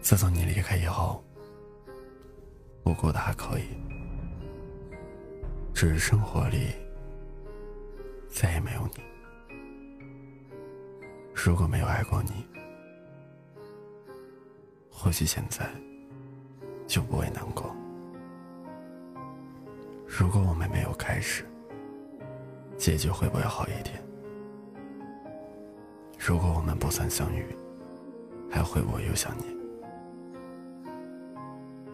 自从你离开以后，我过得还可以，只是生活里再也没有你。如果没有爱过你，或许现在就不会难过。如果我们没有开始，结局会不会好一点？如果我们不曾相遇，还会不会又想念？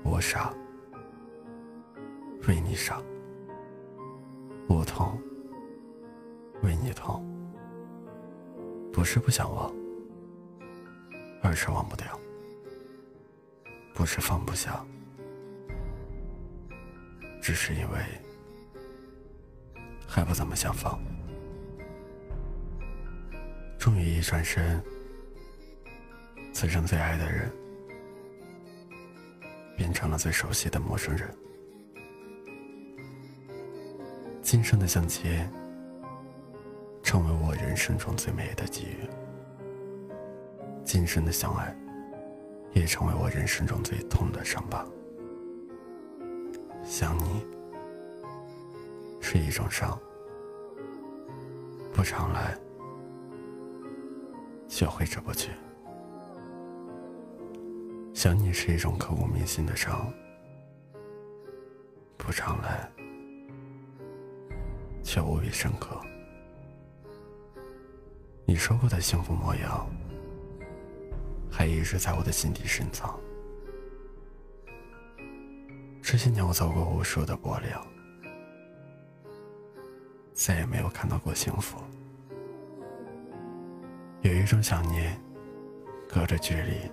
我傻，为你傻；我痛，为你痛。不是不想忘，而是忘不掉；不是放不下，只是因为还不怎么想放。终于一转身，此生最爱的人变成了最熟悉的陌生人。今生的相见，成为我人生中最美的机遇；今生的相爱，也成为我人生中最痛的伤疤。想你是一种伤，不常来。就挥之不去。想你是一种刻骨铭心的伤，不常来，却无比深刻。你说过的幸福模样，还一直在我的心底深藏。这些年我走过无数的薄凉，再也没有看到过幸福。有一种想念，隔着距离，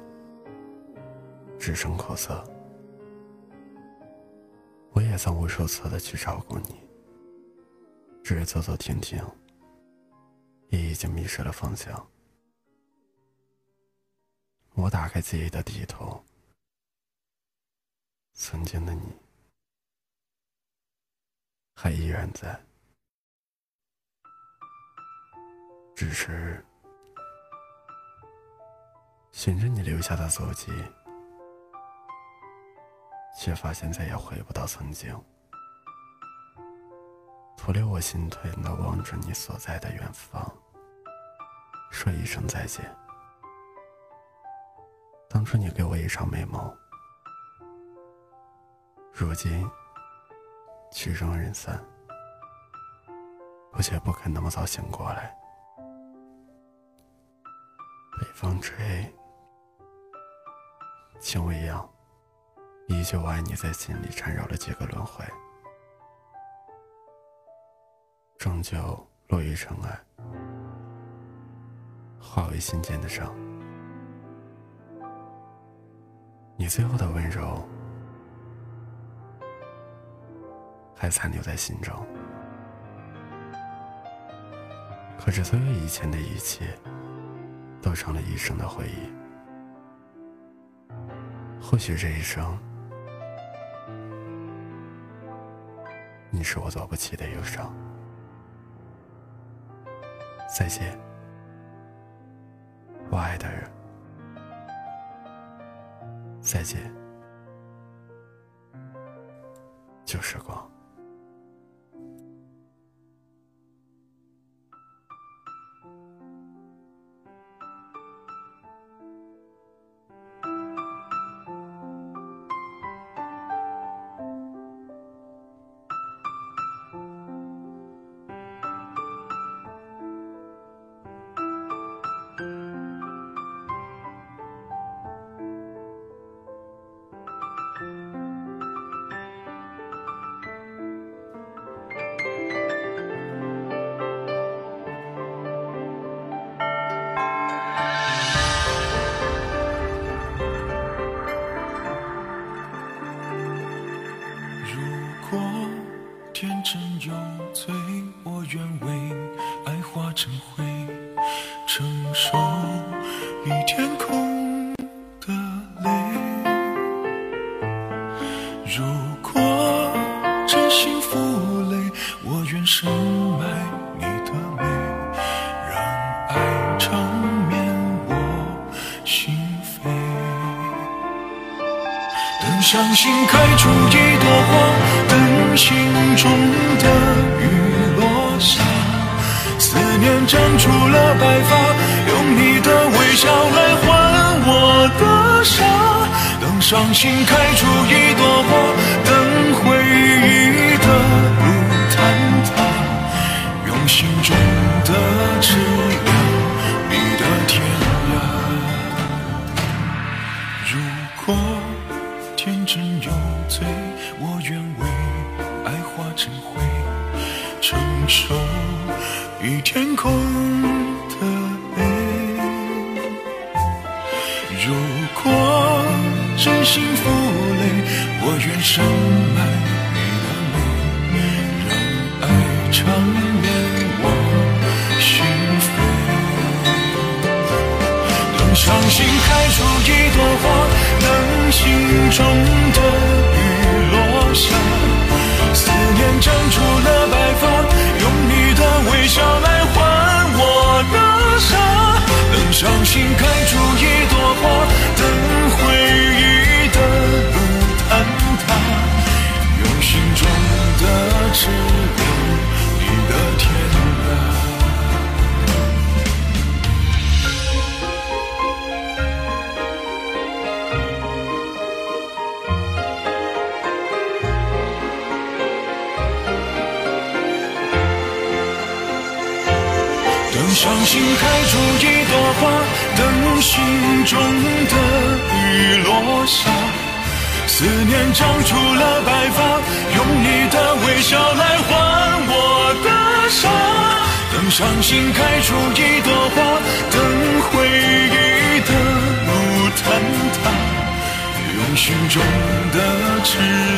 只剩苦涩。我也曾无数次的去照顾你，只是走走停停，也已经迷失了方向。我打开记忆的地图，曾经的你，还依然在，只是。寻着你留下的足迹，却发现再也回不到曾经。徒留我心痛的望着你所在的远方，说一声再见。当初你给我一场美梦，如今曲终人散，我却不肯那么早醒过来。北风吹。情未央，依旧爱你在心里缠绕了几个轮回，终究落于尘埃，化为心间的伤。你最后的温柔，还残留在心中，可是所有以前的一切，都成了一生的回忆。或许这一生，你是我走不起的忧伤。再见，我爱的人。再见，旧时光。承受比天空的泪。如果真心负累，我愿深埋你的美，让爱长眠我心扉。等相信开出一朵花，等心中思念长出了白发，用你的微笑来换我的傻。等伤心开出一朵花，等回忆的路坍塌，用心中的痴量你的天涯。如果天真有罪，我愿为爱化成灰，承受与天空的泪。如果真心负累，我愿深埋你的美，让爱长眠。我心扉。等伤心开出一朵花，等心中的雨落下，思念长出心等伤心开出一朵花，等心中的雨落下，思念长出了白发，用你的微笑来换我的傻。等伤心开出一朵花，等回忆的路坍塌，用心中的痴。